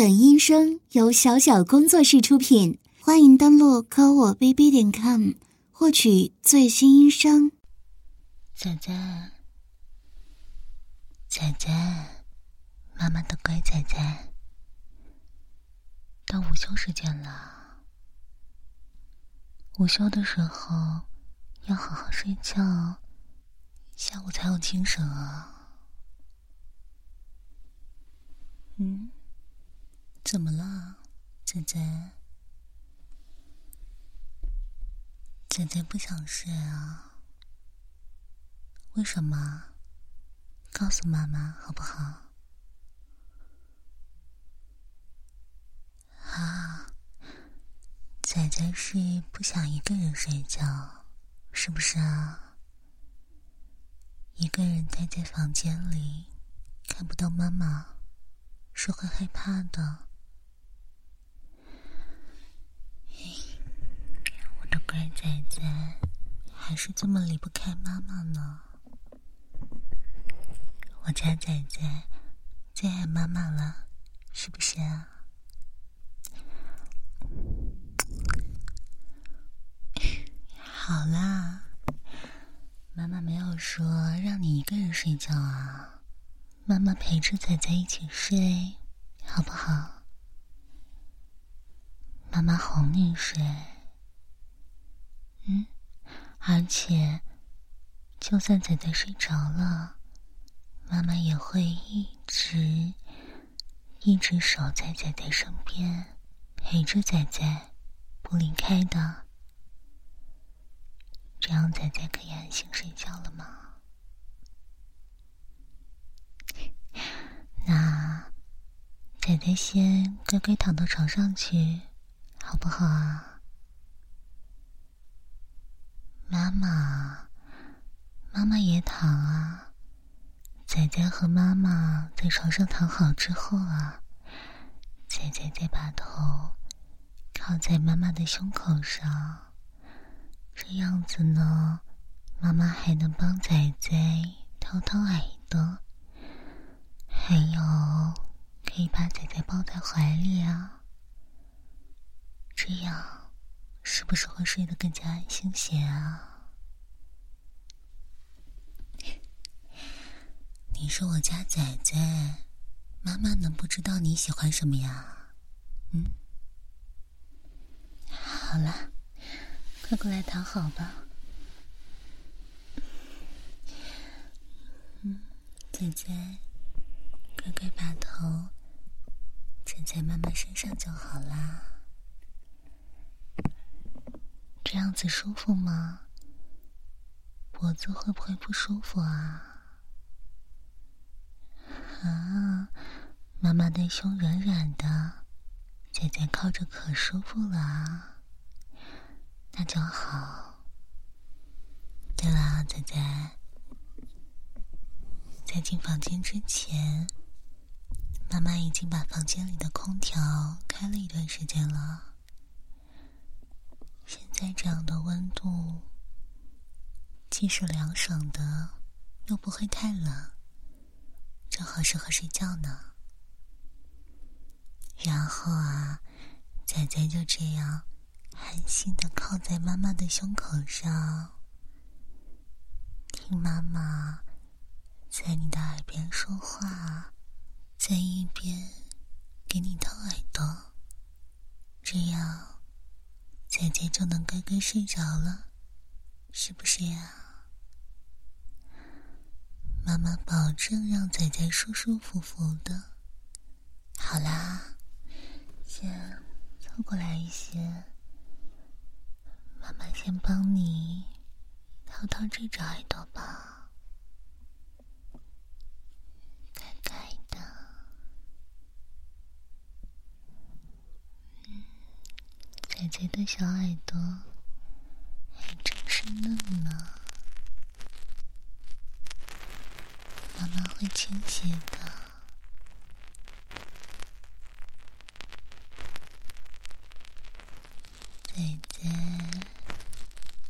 本音声由小小工作室出品，欢迎登录科我 bb 点 com 获取最新音声。仔仔，仔仔，妈妈的乖仔仔，到午休时间了。午休的时候要好好睡觉，下午才有精神啊。嗯。怎么了，仔仔？仔仔不想睡啊？为什么？告诉妈妈好不好？啊，仔仔是不想一个人睡觉，是不是啊？一个人待在房间里，看不到妈妈，是会害怕的。的乖仔仔，还是这么离不开妈妈呢。我家仔仔最爱妈妈了，是不是啊？好啦，妈妈没有说让你一个人睡觉啊，妈妈陪着仔仔一起睡，好不好？妈妈哄你睡。嗯，而且，就算仔仔睡着了，妈妈也会一直一直守在仔仔身边，陪着仔仔，不离开的。这样仔仔可以安心睡觉了吗？那仔仔先乖乖躺到床上去，好不好啊？妈妈，妈妈也躺啊。仔仔和妈妈在床上躺好之后啊，仔仔再把头靠在妈妈的胸口上，这样子呢，妈妈还能帮仔仔掏掏耳朵，还有可以把仔仔抱在怀里啊，这样。是不是会睡得更加安心些啊？你是我家仔仔，妈妈能不知道你喜欢什么呀？嗯，好了，快过来躺好吧。嗯，仔仔，乖乖把头枕在妈妈身上就好啦。这样子舒服吗？脖子会不会不舒服啊？啊，妈妈的胸软软的，仔仔靠着可舒服了，那就好。对了，仔仔，在进房间之前，妈妈已经把房间里的空调开了一段时间了。现在这样的温度，既是凉爽的，又不会太冷，正好适合睡觉呢。然后啊，仔仔就这样安心的靠在妈妈的胸口上，听妈妈在你的耳边说话，在一边给你掏耳朵，这样。仔仔就能乖乖睡着了，是不是呀？妈妈保证让仔仔舒舒服服的。好啦，先凑过来一些，妈妈先帮你掏掏这只耳朵吧。仔仔的小耳朵还真是嫩呢，妈妈会清洗的。姐姐，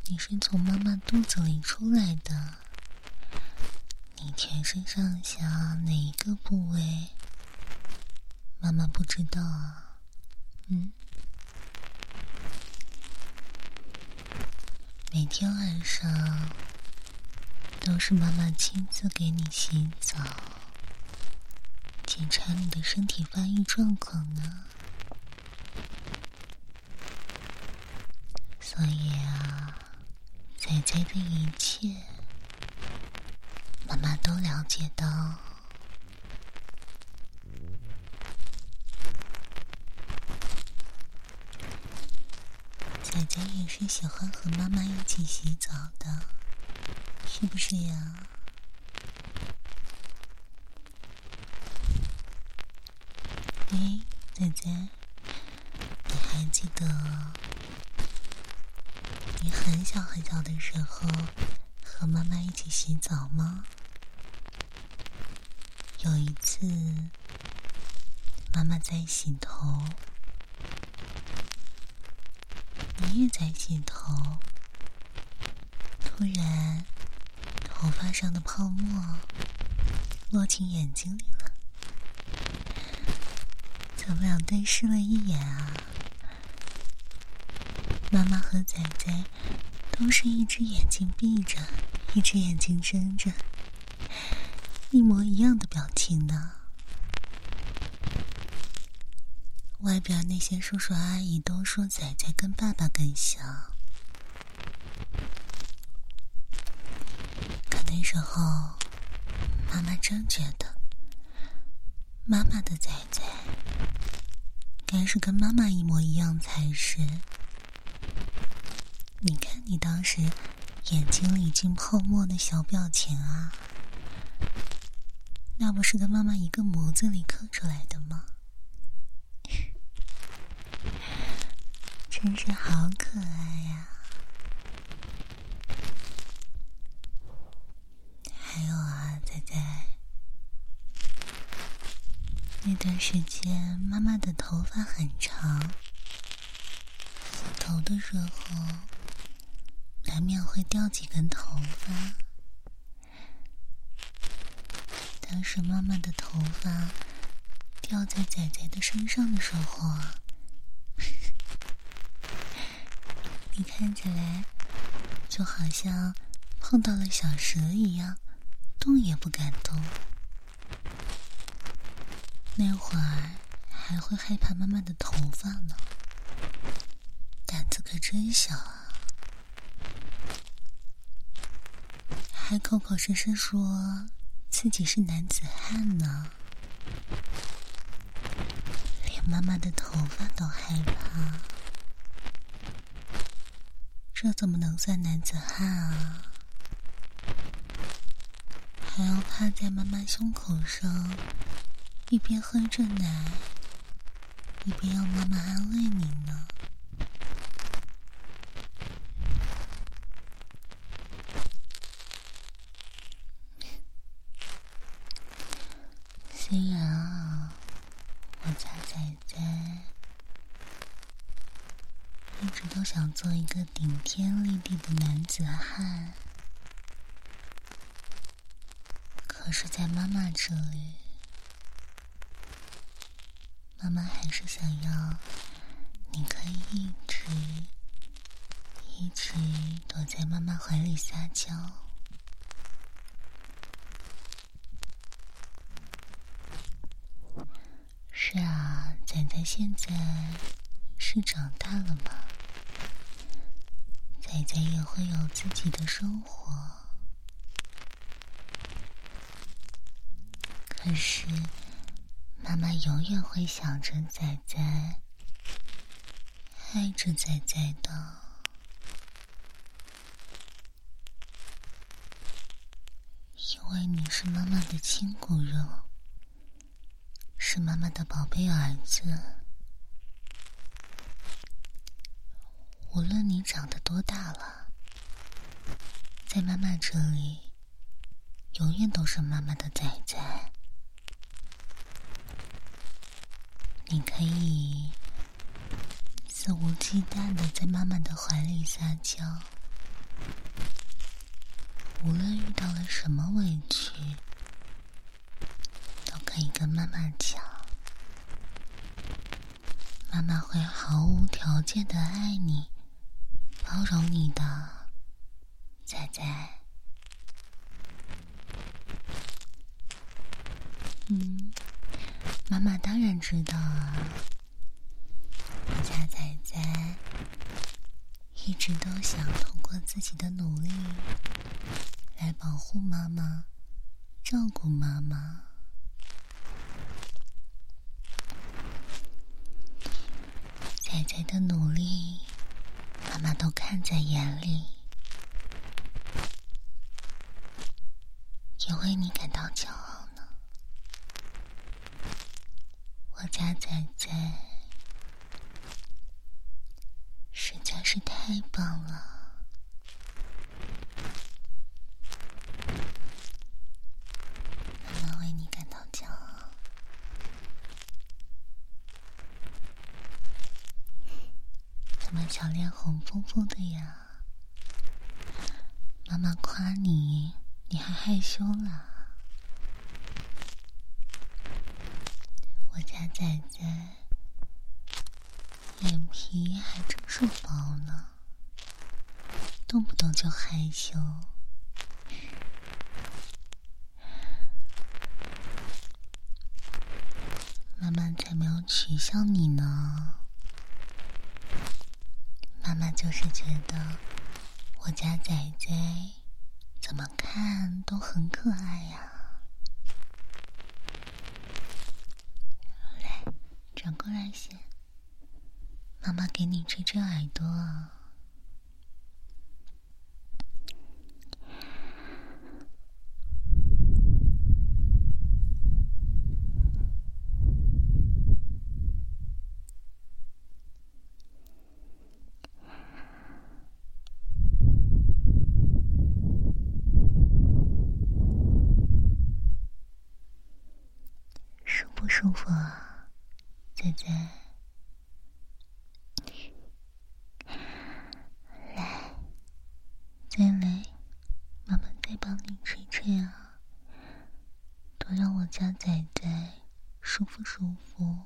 你是从妈妈肚子里出来的，你全身上下哪一个部位，妈妈不知道啊。嗯，每天晚上都是妈妈亲自给你洗澡，检查你的身体发育状况呢。所以啊，仔仔的一切，妈妈都了解到。仔仔也是喜欢和妈妈一起洗澡的，是不是呀？哎，仔仔，你还记得？你很小很小的时候和妈妈一起洗澡吗？有一次，妈妈在洗头，你也在洗头，突然头发上的泡沫落进眼睛里了，咱们俩对视了一眼啊。妈妈和仔仔都是一只眼睛闭着，一只眼睛睁着，一模一样的表情呢。外边那些叔叔阿姨都说仔仔跟爸爸更像，可那时候妈妈真觉得，妈妈的崽崽该是跟妈妈一模一样才是。你看，你当时眼睛里进泡沫的小表情啊，那不是跟妈妈一个模子里刻出来的吗？真是好可爱呀有啊，仔仔，那段时间妈妈的头发很长，洗头的时候。难免会掉几根头发。当时妈妈的头发掉在仔仔的身上的时候啊，你看起来就好像碰到了小蛇一样，动也不敢动。那会儿还会害怕妈妈的头发呢，胆子可真小啊！还口口声声说自己是男子汉呢，连妈妈的头发都害怕，这怎么能算男子汉啊？还要趴在妈妈胸口上，一边喝着奶，一边要妈妈安慰你呢。虽然啊，我家仔仔一直都想做一个顶天立地的男子汉，可是，在妈妈这里，妈妈还是想要你可以一直一直躲在妈妈怀里撒娇。是啊，仔仔现在是长大了嘛，仔仔也会有自己的生活。可是，妈妈永远会想着仔仔，爱着仔仔的，因为你是妈妈的亲骨肉。是妈妈的宝贝儿子，无论你长得多大了，在妈妈这里，永远都是妈妈的仔仔。你可以肆无忌惮的在妈妈的怀里撒娇，无论遇到了什么委屈。都可以跟妈妈讲，妈妈会毫无条件的爱你、包容你的，仔仔。嗯，妈妈当然知道啊。我家仔仔一直都想通过自己的努力来保护妈妈、照顾妈妈。仔仔的努力，妈妈都看在眼里，也为你感到骄傲呢。我家仔仔实在是太棒了，妈妈为你感到骄傲。怎么小脸红扑扑的呀？妈妈夸你，你还害羞了。我家仔仔脸皮还真是薄呢，动不动就害羞。妈妈才没有取笑你呢。妈妈就是觉得我家仔仔怎么看都很可爱呀。来，转过来些，妈妈给你吹吹耳朵。舒不舒服啊，仔仔？来，再来，妈妈再帮你吹吹啊，多让我家仔仔舒服舒服。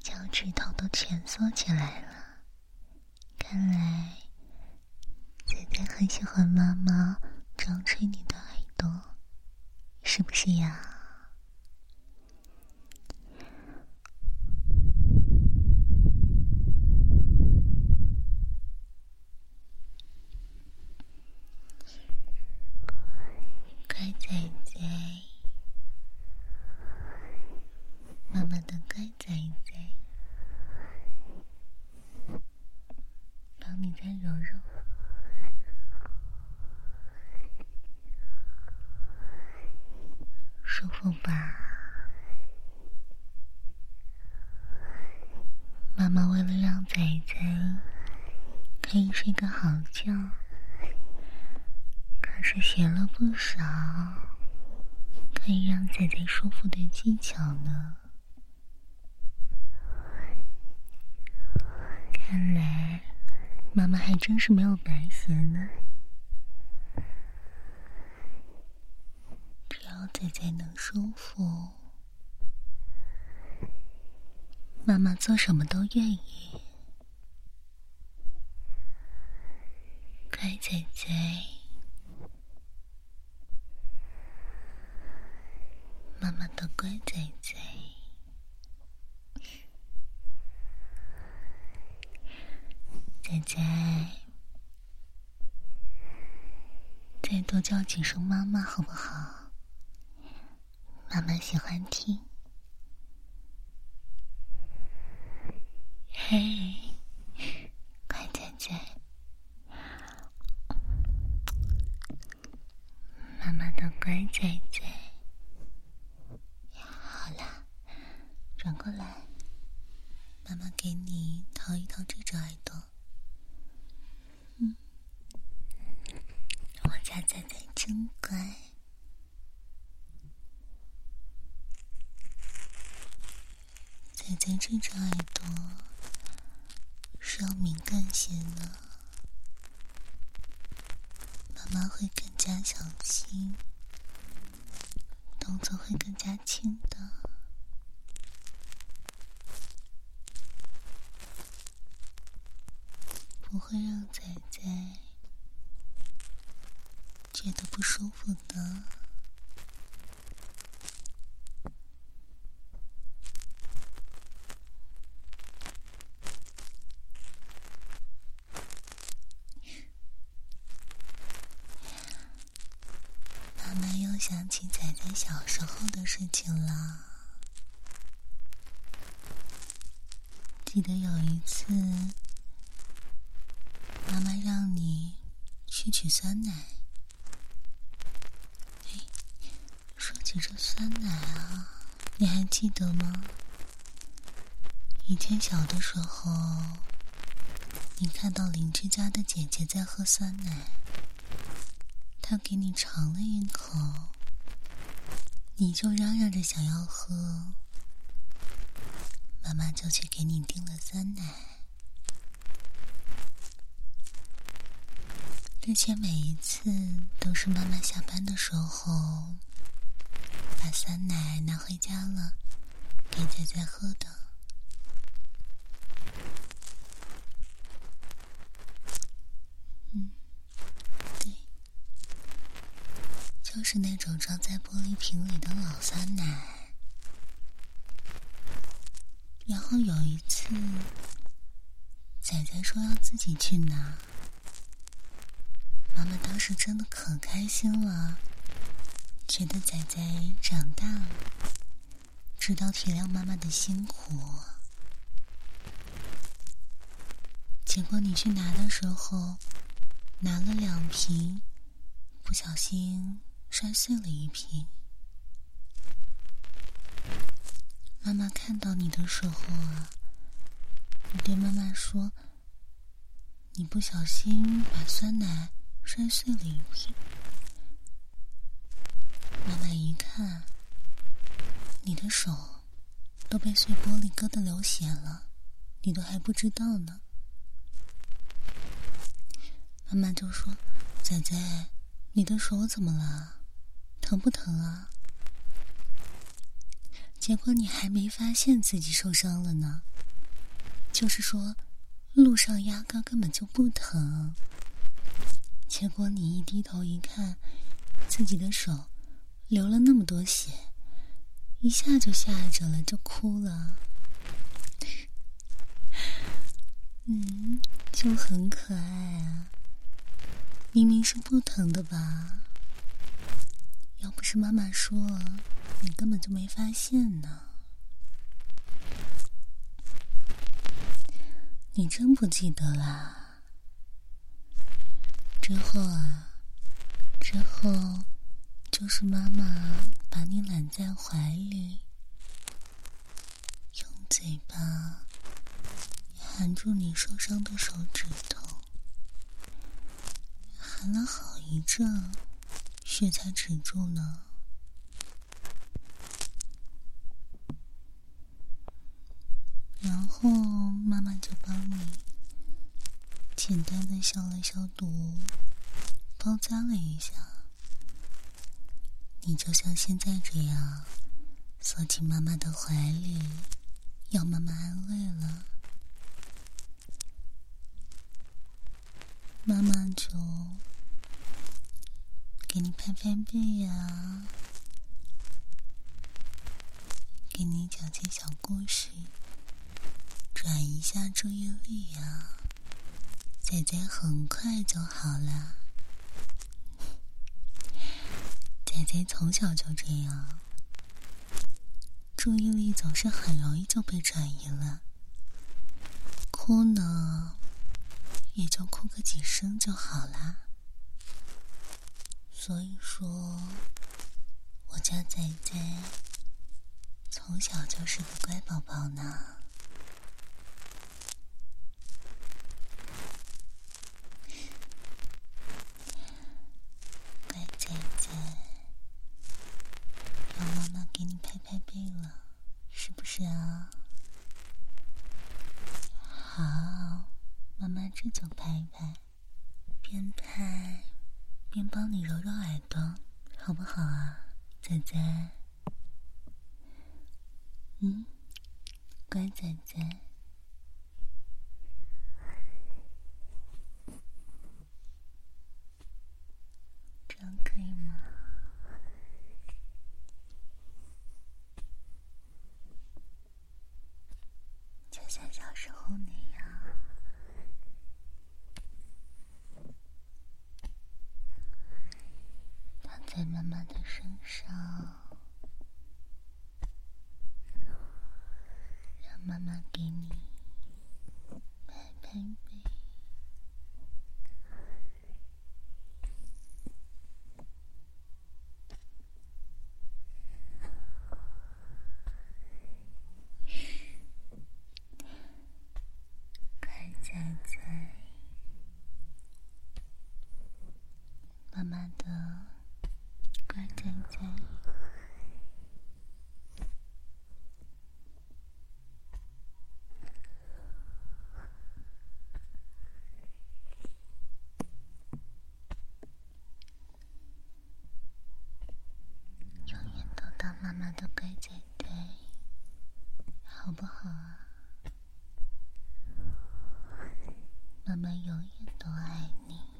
脚趾头都蜷缩起来了，看来仔仔很喜欢妈妈张吹你的耳朵，是不是呀？乖仔仔。妈乖仔仔，帮你再揉揉，舒服吧？妈妈为了让仔仔可以睡个好觉，可是学了不少可以让仔仔舒服的技巧呢。看来妈妈还真是没有白学呢。只要仔仔能舒服，妈妈做什么都愿意。乖仔仔，妈妈的乖仔再。再多叫几声妈妈好不好？妈妈喜欢听。嘿，乖仔仔，妈妈的乖仔仔。好啦，转过来，妈妈给你掏一掏这只耳朵。我家仔仔真乖，仔仔这只耳朵是要敏感些的，妈妈会更加小心，动作会更加轻的，不会让仔仔觉得不舒服的。想起仔仔小时候的事情了。记得有一次，妈妈让你酸奶。说起这酸奶啊，你还记得吗？以前小的时候，你看到邻居家的姐姐在喝酸奶。她给你尝了一口，你就嚷嚷着想要喝，妈妈就去给你订了酸奶。之前每一次都是妈妈下班的时候把酸奶拿回家了，给仔仔喝的。对就是那种装在玻璃瓶里的老酸奶。然后有一次，仔仔说要自己去拿，妈妈当时真的可开心了，觉得仔仔长大了，知道体谅妈妈的辛苦。结果你去拿的时候，拿了两瓶，不小心。摔碎了一瓶。妈妈看到你的时候啊，你对妈妈说：“你不小心把酸奶摔碎了一瓶。”妈妈一看，你的手都被碎玻璃割的流血了，你都还不知道呢。妈妈就说：“仔仔，你的手怎么了？”疼不疼啊？结果你还没发现自己受伤了呢。就是说，路上压根根本就不疼。结果你一低头一看，自己的手流了那么多血，一下就吓着了，就哭了。嗯，就很可爱啊。明明是不疼的吧？要不是妈妈说，你根本就没发现呢。你真不记得啦？之后啊，之后就是妈妈把你揽在怀里，用嘴巴含住你受伤的手指头，含了好一阵。血才止住呢。然后妈妈就帮你简单的消了消毒，包扎了一下。你就像现在这样，缩进妈妈的怀里，要妈妈安慰了。妈妈就。给你拍拍背呀，给你讲些小故事，转一下注意力呀，仔仔很快就好了。仔仔从小就这样，注意力总是很容易就被转移了，哭呢，也就哭个几声就好了。所以说，我家仔仔从小就是个乖宝宝呢。乖仔仔，让妈妈给你拍拍背了，是不是啊？好，妈妈这就拍拍，边拍边帮你揉揉耳朵，好不好啊，仔仔？嗯，乖仔仔。可以吗？就像小时候呢样，躺在妈妈的身上，让妈妈给你拍拍背。妈妈的乖仔仔，好不好啊？妈妈永远都爱你。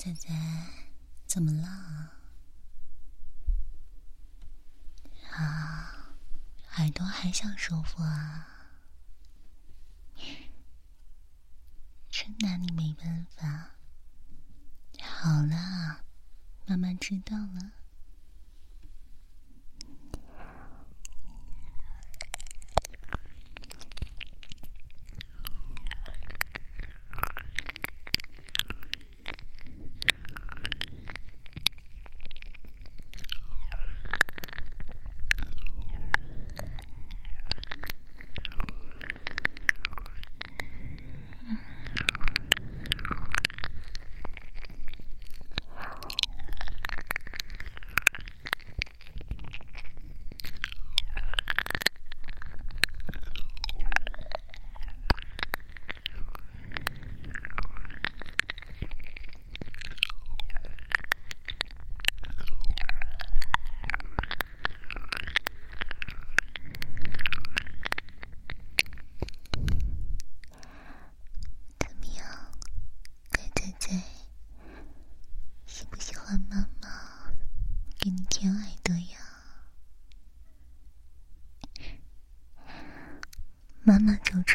仔仔，怎么了？啊，耳朵还想舒服啊？真拿你没办法。好了，妈妈知道了。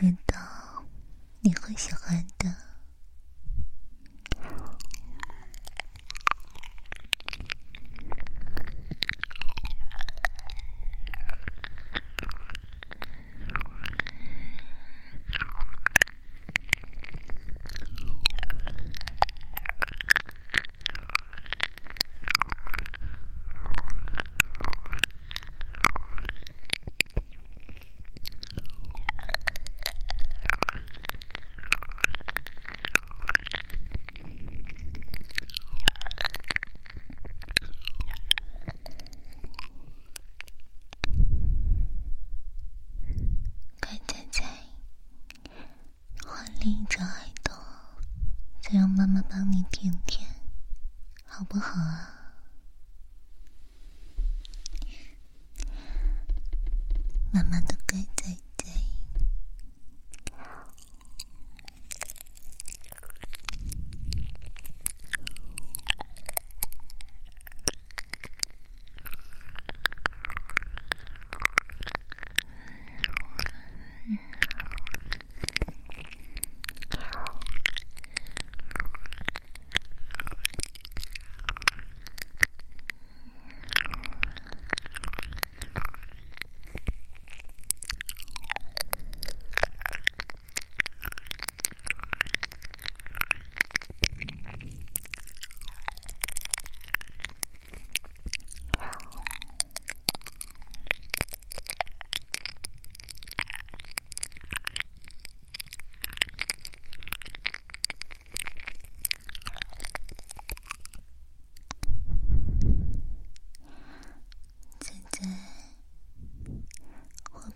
妈你听听，好不好啊？慢慢的。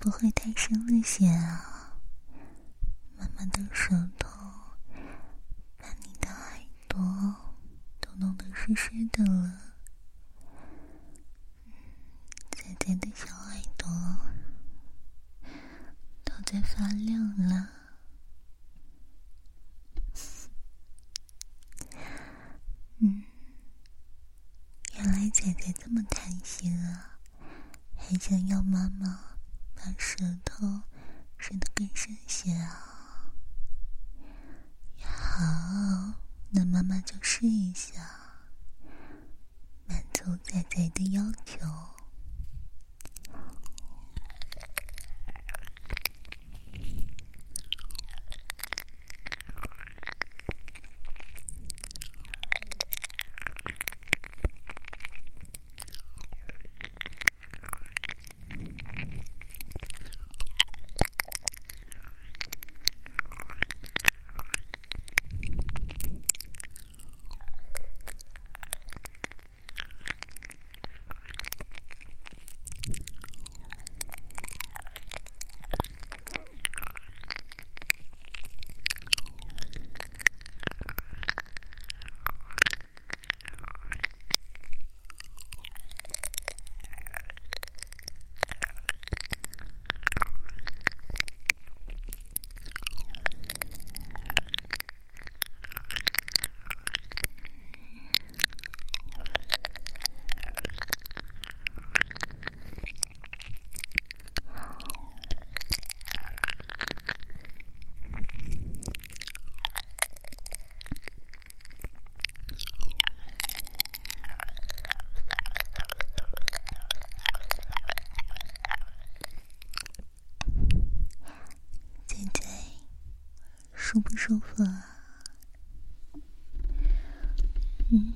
不会太深了些啊？妈妈的舌头把你的耳朵都弄得湿湿的了。仔仔的小舒不舒服啊？嗯，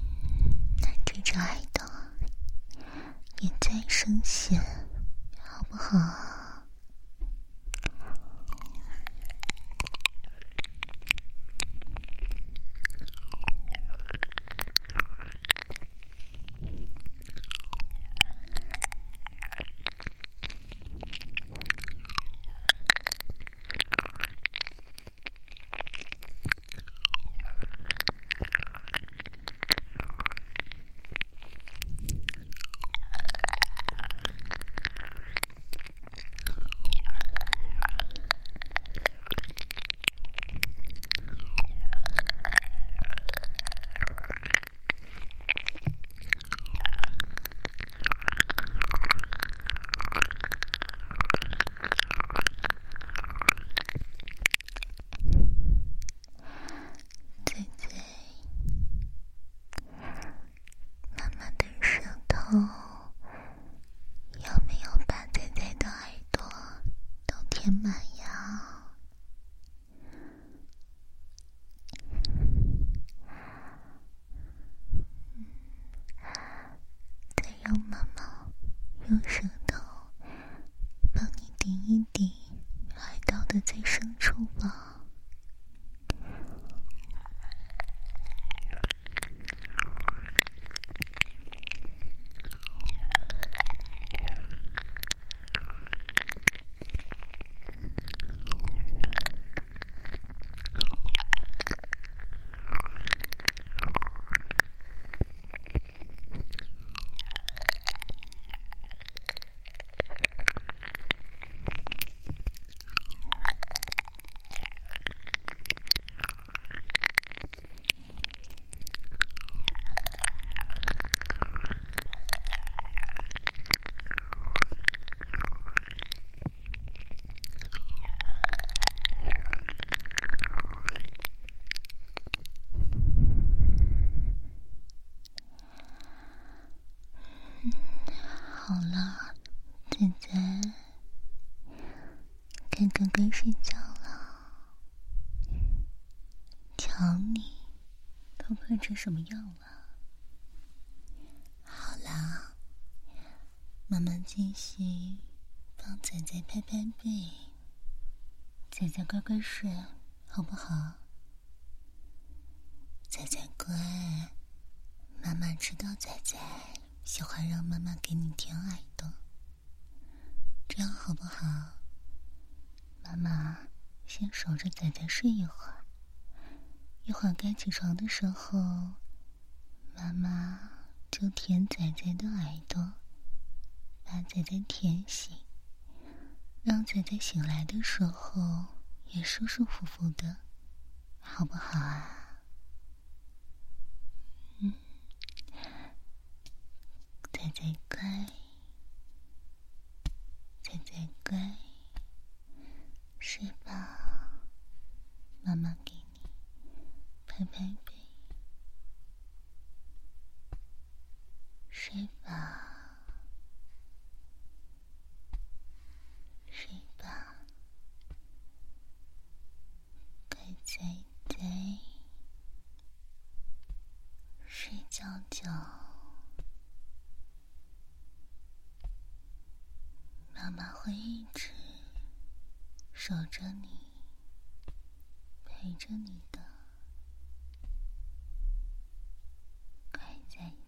成什么样了。好了，妈妈进行帮仔仔拍拍背，仔仔乖乖睡，好不好？仔仔乖，妈妈知道仔仔喜欢让妈妈给你舔耳朵，这样好不好？妈妈先守着仔仔睡一会儿，一会儿该起床的时候，妈妈就舔仔仔的耳朵，把仔仔舔醒，让仔仔醒来的时候也舒舒服服的，好不好啊？嗯，仔仔乖。仔仔乖，睡吧，妈妈给拍拍背，睡吧，睡吧，乖仔仔，睡觉觉。妈妈会一直守着你，陪着你。say.